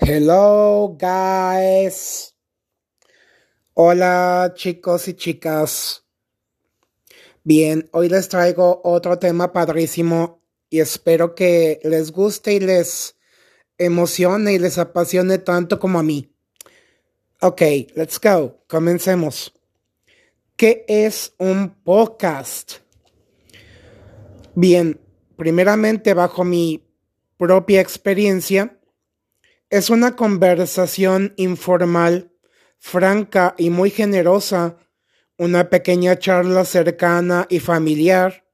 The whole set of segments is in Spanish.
Hello, guys. Hola, chicos y chicas. Bien, hoy les traigo otro tema padrísimo y espero que les guste y les emocione y les apasione tanto como a mí. Ok, let's go. Comencemos. ¿Qué es un podcast? Bien, primeramente bajo mi propia experiencia, es una conversación informal, franca y muy generosa, una pequeña charla cercana y familiar,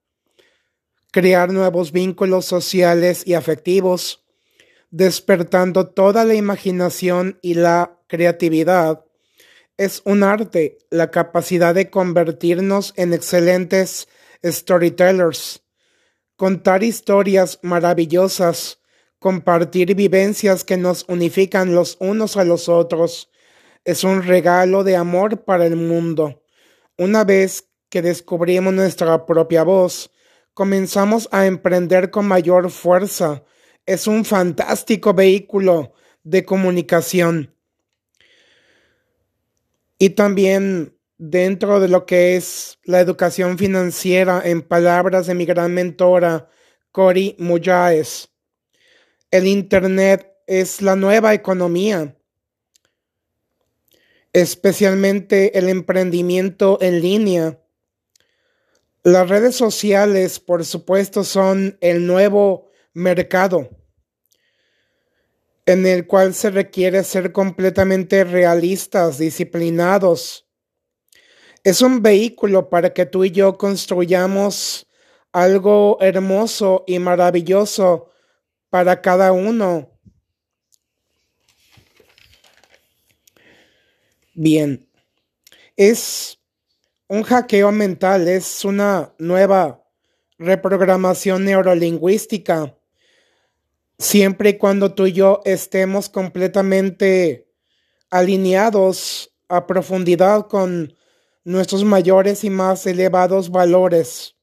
crear nuevos vínculos sociales y afectivos, despertando toda la imaginación y la creatividad. Es un arte la capacidad de convertirnos en excelentes storytellers, contar historias maravillosas, Compartir vivencias que nos unifican los unos a los otros es un regalo de amor para el mundo. Una vez que descubrimos nuestra propia voz, comenzamos a emprender con mayor fuerza. Es un fantástico vehículo de comunicación. Y también dentro de lo que es la educación financiera, en palabras de mi gran mentora, Cori Muyáez. El Internet es la nueva economía, especialmente el emprendimiento en línea. Las redes sociales, por supuesto, son el nuevo mercado en el cual se requiere ser completamente realistas, disciplinados. Es un vehículo para que tú y yo construyamos algo hermoso y maravilloso para cada uno. Bien, es un hackeo mental, es una nueva reprogramación neurolingüística. Siempre y cuando tú y yo estemos completamente alineados a profundidad con nuestros mayores y más elevados valores.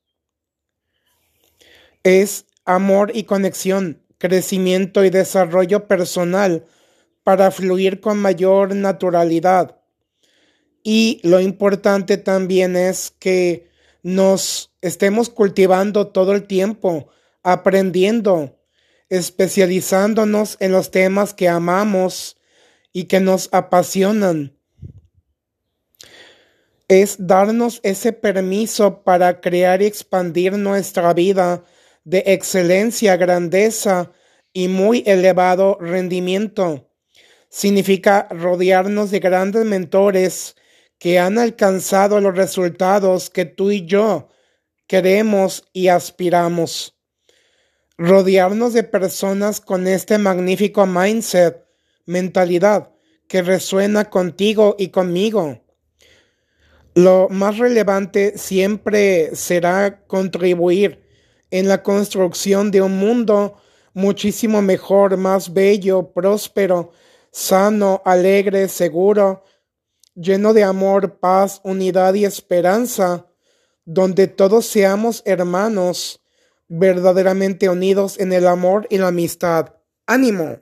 Es amor y conexión crecimiento y desarrollo personal para fluir con mayor naturalidad. Y lo importante también es que nos estemos cultivando todo el tiempo, aprendiendo, especializándonos en los temas que amamos y que nos apasionan. Es darnos ese permiso para crear y expandir nuestra vida de excelencia, grandeza y muy elevado rendimiento. Significa rodearnos de grandes mentores que han alcanzado los resultados que tú y yo queremos y aspiramos. Rodearnos de personas con este magnífico mindset, mentalidad, que resuena contigo y conmigo. Lo más relevante siempre será contribuir en la construcción de un mundo muchísimo mejor, más bello, próspero, sano, alegre, seguro, lleno de amor, paz, unidad y esperanza, donde todos seamos hermanos, verdaderamente unidos en el amor y la amistad. ánimo.